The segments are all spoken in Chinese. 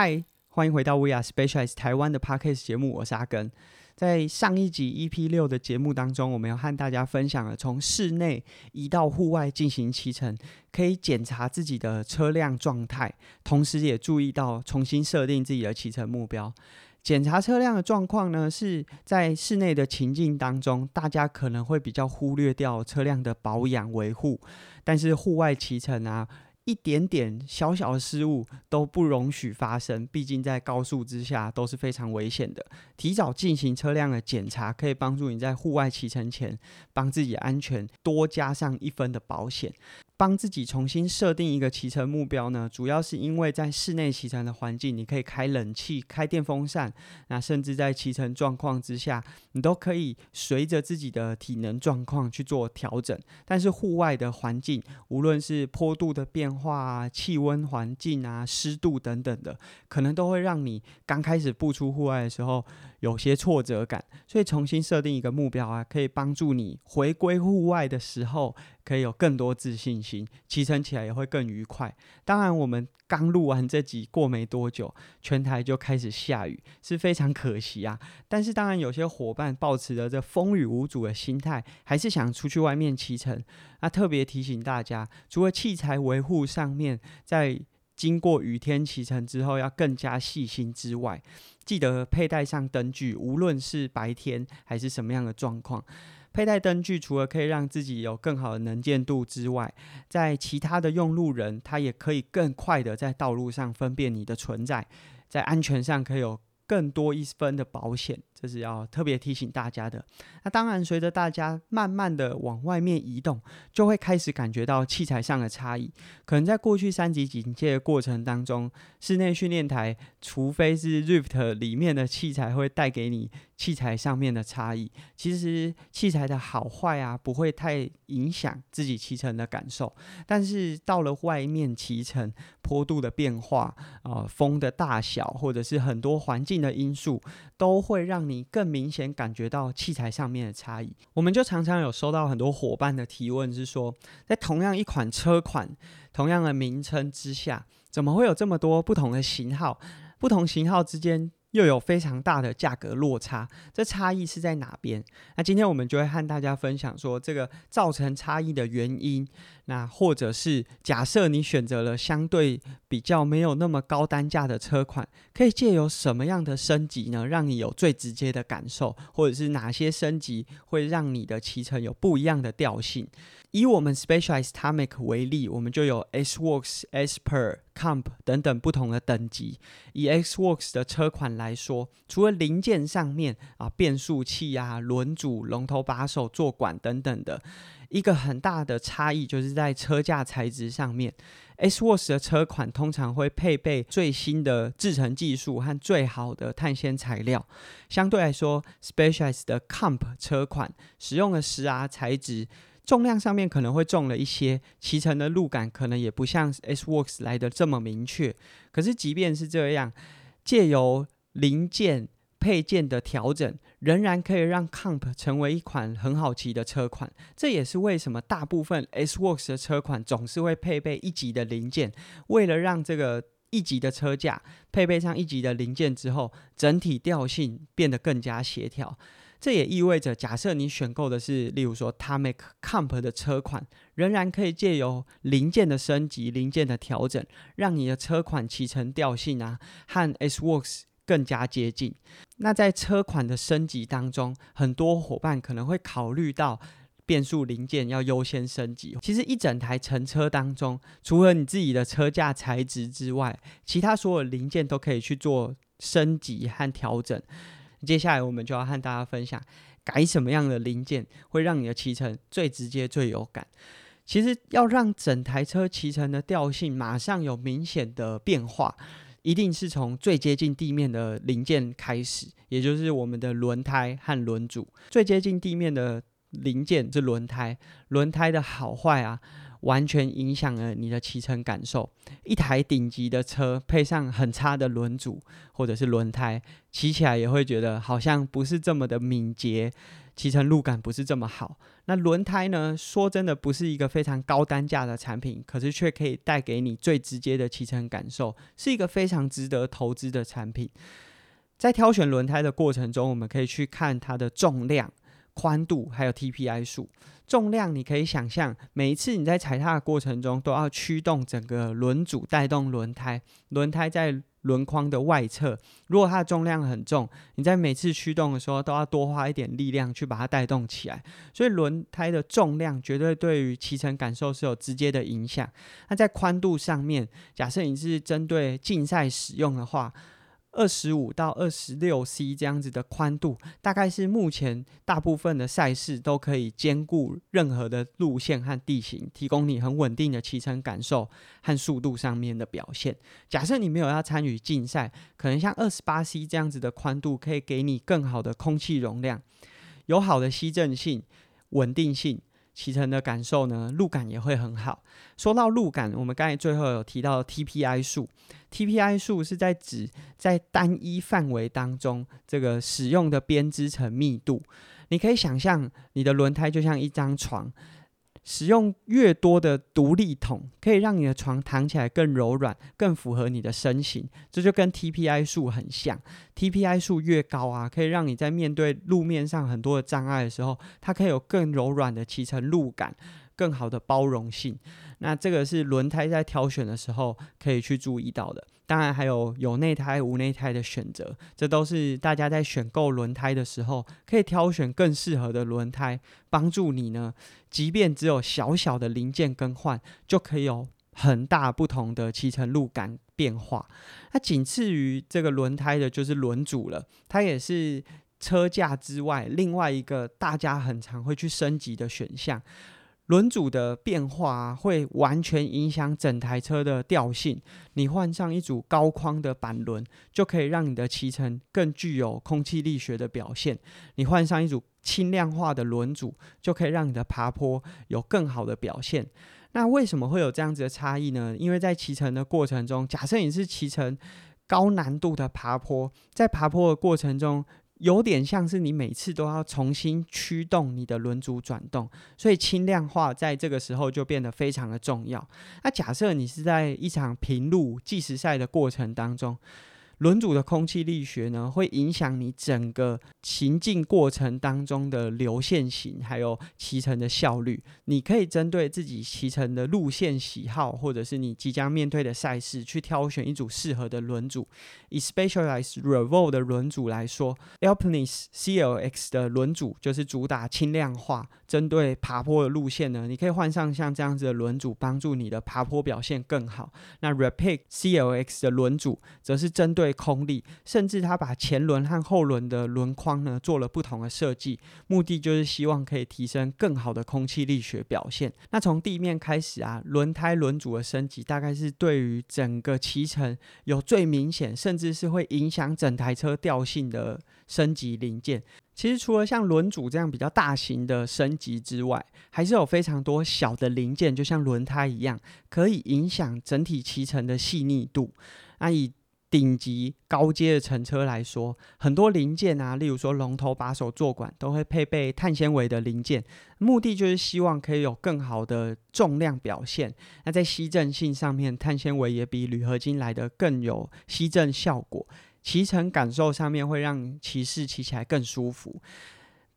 嗨，欢迎回到 We Are Specialized 台湾的 Podcast 节目，我是阿根。在上一集 EP 六的节目当中，我们要和大家分享了从室内移到户外进行骑乘，可以检查自己的车辆状态，同时也注意到重新设定自己的骑乘目标。检查车辆的状况呢，是在室内的情境当中，大家可能会比较忽略掉车辆的保养维护，但是户外骑乘啊。一点点小小的失误都不容许发生，毕竟在高速之下都是非常危险的。提早进行车辆的检查，可以帮助你在户外骑乘前，帮自己安全多加上一分的保险。帮自己重新设定一个骑乘目标呢，主要是因为在室内骑乘的环境，你可以开冷气、开电风扇，那甚至在骑乘状况之下，你都可以随着自己的体能状况去做调整。但是户外的环境，无论是坡度的变化啊、气温环境啊、湿度等等的，可能都会让你刚开始步出户外的时候有些挫折感。所以重新设定一个目标啊，可以帮助你回归户外的时候。可以有更多自信心，骑乘起来也会更愉快。当然，我们刚录完这集过没多久，全台就开始下雨，是非常可惜啊。但是，当然有些伙伴抱持着这风雨无阻的心态，还是想出去外面骑乘。那特别提醒大家，除了器材维护上面，在经过雨天骑乘之后要更加细心之外，记得佩戴上灯具，无论是白天还是什么样的状况。佩戴灯具除了可以让自己有更好的能见度之外，在其他的用路人，他也可以更快的在道路上分辨你的存在，在安全上可以有。更多一分的保险，这是要特别提醒大家的。那当然，随着大家慢慢的往外面移动，就会开始感觉到器材上的差异。可能在过去三级警戒的过程当中，室内训练台，除非是 Rift 里面的器材会带给你器材上面的差异，其实器材的好坏啊，不会太影响自己骑乘的感受。但是到了外面骑乘，坡度的变化啊，风的大小，或者是很多环境的因素，都会让你更明显感觉到器材上面的差异。我们就常常有收到很多伙伴的提问，是说，在同样一款车款、同样的名称之下，怎么会有这么多不同的型号？不同型号之间？又有非常大的价格落差，这差异是在哪边？那今天我们就会和大家分享说，这个造成差异的原因。那或者是假设你选择了相对比较没有那么高单价的车款，可以借由什么样的升级呢，让你有最直接的感受？或者是哪些升级会让你的骑乘有不一样的调性？以我们 Specialized Tamic 为例，我们就有 S Works、S Per、Comp 等等不同的等级。以 X Works 的车款来说，除了零件上面啊，变速器啊、轮组、龙头把手、坐管等等的，一个很大的差异就是在车架材质上面。S Works 的车款通常会配备最新的制成技术和最好的碳纤材料，相对来说，Specialized 的 Comp 车款使用的十 R 材质。重量上面可能会重了一些，骑乘的路感可能也不像 S Works 来的这么明确。可是即便是这样，借由零件配件的调整，仍然可以让 Comp 成为一款很好骑的车款。这也是为什么大部分 S Works 的车款总是会配备一级的零件，为了让这个一级的车架配备上一级的零件之后，整体调性变得更加协调。这也意味着，假设你选购的是，例如说 Tamic Comp 的车款，仍然可以借由零件的升级、零件的调整，让你的车款骑乘调性啊，和 S Works 更加接近。那在车款的升级当中，很多伙伴可能会考虑到变速零件要优先升级。其实一整台乘车当中，除了你自己的车架材质之外，其他所有零件都可以去做升级和调整。接下来我们就要和大家分享，改什么样的零件会让你的骑乘最直接、最有感。其实要让整台车骑乘的调性马上有明显的变化，一定是从最接近地面的零件开始，也就是我们的轮胎和轮组。最接近地面的零件是轮胎，轮胎的好坏啊。完全影响了你的骑乘感受。一台顶级的车配上很差的轮组或者是轮胎，骑起来也会觉得好像不是这么的敏捷，骑乘路感不是这么好。那轮胎呢？说真的，不是一个非常高单价的产品，可是却可以带给你最直接的骑乘感受，是一个非常值得投资的产品。在挑选轮胎的过程中，我们可以去看它的重量、宽度，还有 TPI 数。重量你可以想象，每一次你在踩踏的过程中，都要驱动整个轮组带动轮胎，轮胎在。轮框的外侧，如果它的重量很重，你在每次驱动的时候都要多花一点力量去把它带动起来。所以轮胎的重量绝对对于骑乘感受是有直接的影响。那在宽度上面，假设你是针对竞赛使用的话。二十五到二十六 C 这样子的宽度，大概是目前大部分的赛事都可以兼顾任何的路线和地形，提供你很稳定的骑乘感受和速度上面的表现。假设你没有要参与竞赛，可能像二十八 C 这样子的宽度，可以给你更好的空气容量，有好的吸震性、稳定性。骑乘的感受呢，路感也会很好。说到路感，我们刚才最后有提到 TPI 数，TPI 数是在指在单一范围当中这个使用的编织层密度。你可以想象，你的轮胎就像一张床。使用越多的独立筒，可以让你的床躺起来更柔软，更符合你的身形。这就跟 TPI 数很像，TPI 数越高啊，可以让你在面对路面上很多的障碍的时候，它可以有更柔软的骑乘路感，更好的包容性。那这个是轮胎在挑选的时候可以去注意到的。当然还有有内胎无内胎的选择，这都是大家在选购轮胎的时候可以挑选更适合的轮胎，帮助你呢。即便只有小小的零件更换，就可以有很大不同的骑乘路感变化。那仅次于这个轮胎的就是轮组了，它也是车架之外另外一个大家很常会去升级的选项。轮组的变化会完全影响整台车的调性。你换上一组高框的板轮，就可以让你的骑乘更具有空气力学的表现。你换上一组轻量化的轮组，就可以让你的爬坡有更好的表现。那为什么会有这样子的差异呢？因为在骑乘的过程中，假设你是骑乘高难度的爬坡，在爬坡的过程中。有点像是你每次都要重新驱动你的轮组转动，所以轻量化在这个时候就变得非常的重要。那假设你是在一场平路计时赛的过程当中。轮组的空气力学呢，会影响你整个行进过程当中的流线型，还有骑乘的效率。你可以针对自己骑乘的路线喜好，或者是你即将面对的赛事，去挑选一组适合的轮组。以 Specialized Revolve 的轮组来说，Alpine CLX 的轮组就是主打轻量化，针对爬坡的路线呢，你可以换上像这样子的轮组，帮助你的爬坡表现更好。那 Rapid CLX 的轮组则是针对空力，甚至它把前轮和后轮的轮框呢做了不同的设计，目的就是希望可以提升更好的空气力学表现。那从地面开始啊，轮胎轮组的升级，大概是对于整个骑乘有最明显，甚至是会影响整台车调性的升级零件。其实除了像轮组这样比较大型的升级之外，还是有非常多小的零件，就像轮胎一样，可以影响整体骑乘的细腻度。那以顶级高阶的乘车来说，很多零件啊，例如说龙头把手座管，都会配备碳纤维的零件，目的就是希望可以有更好的重量表现。那在吸震性上面，碳纤维也比铝合金来的更有吸震效果，骑乘感受上面会让骑士骑起来更舒服。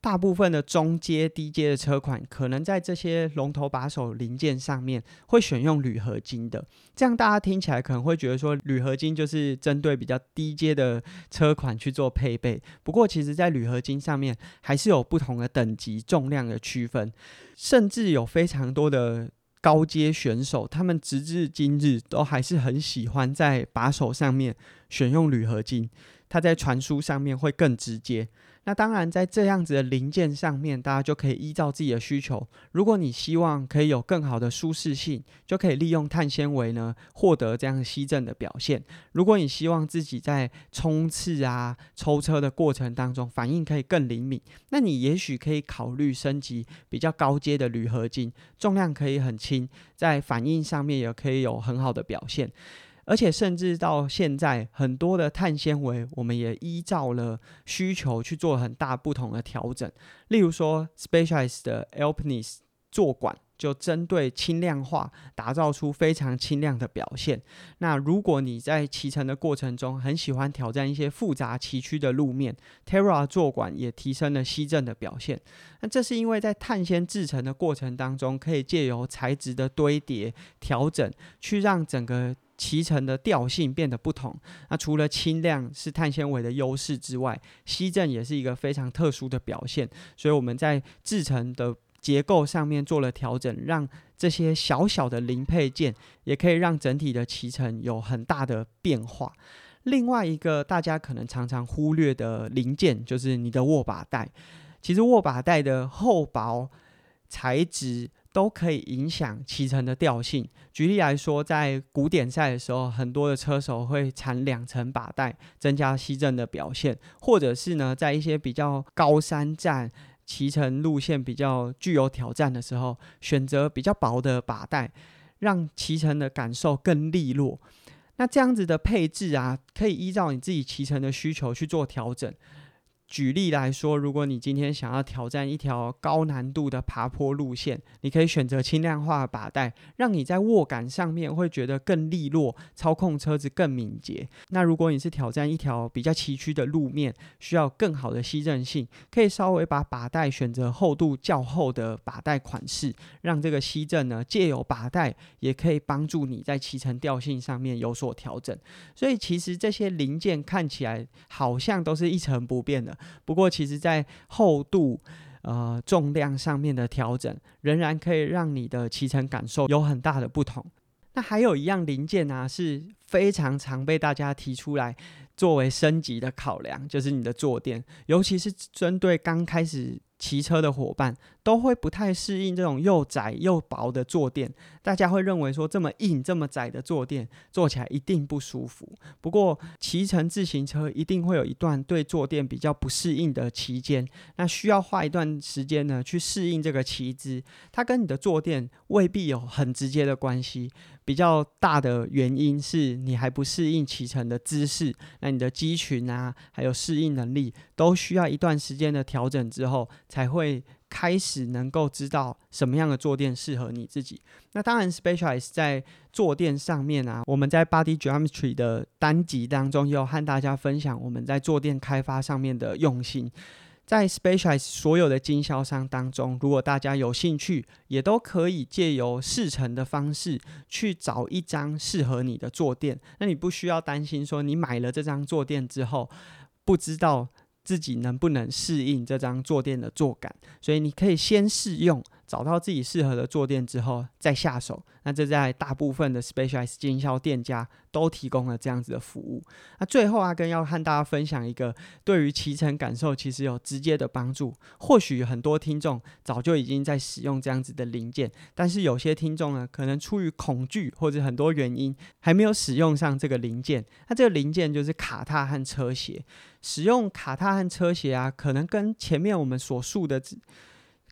大部分的中阶、低阶的车款，可能在这些龙头把手零件上面会选用铝合金的。这样大家听起来可能会觉得说，铝合金就是针对比较低阶的车款去做配备。不过，其实在铝合金上面还是有不同的等级、重量的区分，甚至有非常多的高阶选手，他们直至今日都还是很喜欢在把手上面选用铝合金，它在传输上面会更直接。那当然，在这样子的零件上面，大家就可以依照自己的需求。如果你希望可以有更好的舒适性，就可以利用碳纤维呢，获得这样吸震的表现。如果你希望自己在冲刺啊、抽车的过程当中反应可以更灵敏，那你也许可以考虑升级比较高阶的铝合金，重量可以很轻，在反应上面也可以有很好的表现。而且甚至到现在，很多的碳纤维，我们也依照了需求去做很大不同的调整。例如说，Specialized 的 Alpinis 坐管。就针对轻量化，打造出非常轻量的表现。那如果你在骑乘的过程中很喜欢挑战一些复杂崎岖的路面，Terra 坐管也提升了吸震的表现。那这是因为在碳纤制成的过程当中，可以借由材质的堆叠调整，去让整个骑乘的调性变得不同。那除了轻量是碳纤维的优势之外，吸震也是一个非常特殊的表现。所以我们在制成的。结构上面做了调整，让这些小小的零配件也可以让整体的骑乘有很大的变化。另外一个大家可能常常忽略的零件就是你的握把带。其实握把带的厚薄材质都可以影响骑乘的调性。举例来说，在古典赛的时候，很多的车手会缠两层把带，增加吸震的表现；或者是呢，在一些比较高山站。骑乘路线比较具有挑战的时候，选择比较薄的把带，让骑乘的感受更利落。那这样子的配置啊，可以依照你自己骑乘的需求去做调整。举例来说，如果你今天想要挑战一条高难度的爬坡路线，你可以选择轻量化把带，让你在握感上面会觉得更利落，操控车子更敏捷。那如果你是挑战一条比较崎岖的路面，需要更好的吸震性，可以稍微把把带选择厚度较厚的把带款式，让这个吸震呢借由把带也可以帮助你在骑乘调性上面有所调整。所以其实这些零件看起来好像都是一成不变的。不过，其实，在厚度、呃重量上面的调整，仍然可以让你的骑乘感受有很大的不同。那还有一样零件啊，是非常常被大家提出来作为升级的考量，就是你的坐垫，尤其是针对刚开始。骑车的伙伴都会不太适应这种又窄又薄的坐垫，大家会认为说这么硬、这么窄的坐垫坐起来一定不舒服。不过骑乘自行车一定会有一段对坐垫比较不适应的期间，那需要花一段时间呢去适应这个骑姿。它跟你的坐垫未必有很直接的关系，比较大的原因是你还不适应骑乘的姿势，那你的肌群啊还有适应能力都需要一段时间的调整之后。才会开始能够知道什么样的坐垫适合你自己。那当然，Specialize 在坐垫上面啊，我们在 Body Geometry 的单集当中也有和大家分享我们在坐垫开发上面的用心。在 specialize 所有的经销商当中，如果大家有兴趣，也都可以借由试乘的方式去找一张适合你的坐垫。那你不需要担心说你买了这张坐垫之后不知道。自己能不能适应这张坐垫的坐感？所以你可以先试用。找到自己适合的坐垫之后再下手，那这在大部分的 Specialized 经销店家都提供了这样子的服务。那最后阿根要和大家分享一个对于骑乘感受其实有直接的帮助。或许很多听众早就已经在使用这样子的零件，但是有些听众呢，可能出于恐惧或者很多原因还没有使用上这个零件。那这个零件就是卡踏和车鞋。使用卡踏和车鞋啊，可能跟前面我们所述的。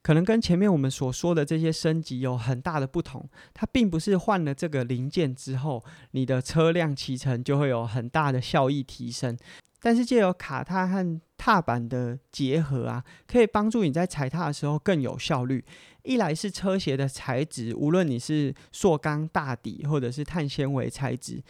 可能跟前面我们所说的这些升级有很大的不同，它并不是换了这个零件之后，你的车辆骑乘就会有很大的效益提升。但是借由卡踏和踏板的结合啊，可以帮助你在踩踏的时候更有效率。一来是车鞋的材质，无论你是塑钢大底或者是碳纤维材质。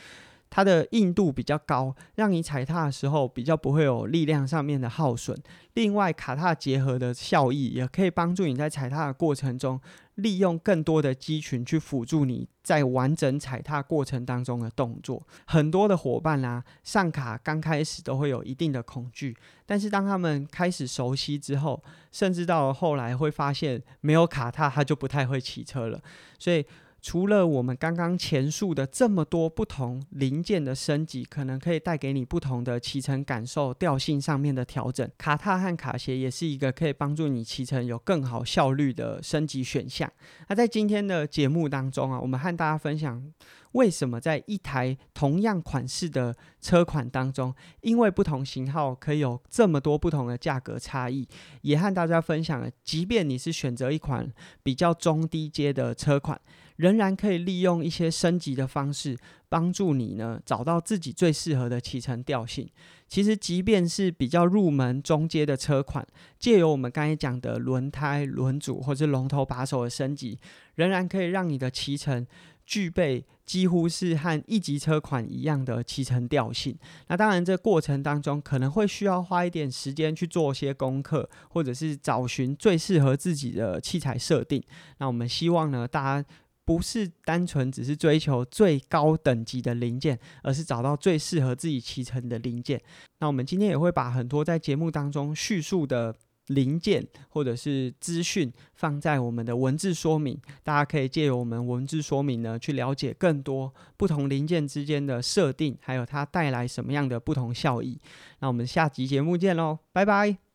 它的硬度比较高，让你踩踏的时候比较不会有力量上面的耗损。另外，卡踏结合的效益也可以帮助你在踩踏的过程中，利用更多的肌群去辅助你在完整踩踏过程当中的动作。很多的伙伴啊，上卡刚开始都会有一定的恐惧，但是当他们开始熟悉之后，甚至到后来会发现没有卡踏他就不太会骑车了。所以。除了我们刚刚前述的这么多不同零件的升级，可能可以带给你不同的骑乘感受、调性上面的调整。卡踏和卡鞋也是一个可以帮助你骑乘有更好效率的升级选项。那在今天的节目当中啊，我们和大家分享为什么在一台同样款式的车款当中，因为不同型号可以有这么多不同的价格差异，也和大家分享了，即便你是选择一款比较中低阶的车款。仍然可以利用一些升级的方式，帮助你呢找到自己最适合的骑乘调性。其实，即便是比较入门、中阶的车款，借由我们刚才讲的轮胎、轮组或者龙头把手的升级，仍然可以让你的骑乘具备几乎是和一级车款一样的骑乘调性。那当然，这过程当中可能会需要花一点时间去做些功课，或者是找寻最适合自己的器材设定。那我们希望呢，大家。不是单纯只是追求最高等级的零件，而是找到最适合自己骑乘的零件。那我们今天也会把很多在节目当中叙述的零件或者是资讯放在我们的文字说明，大家可以借由我们文字说明呢，去了解更多不同零件之间的设定，还有它带来什么样的不同效益。那我们下集节目见喽，拜拜。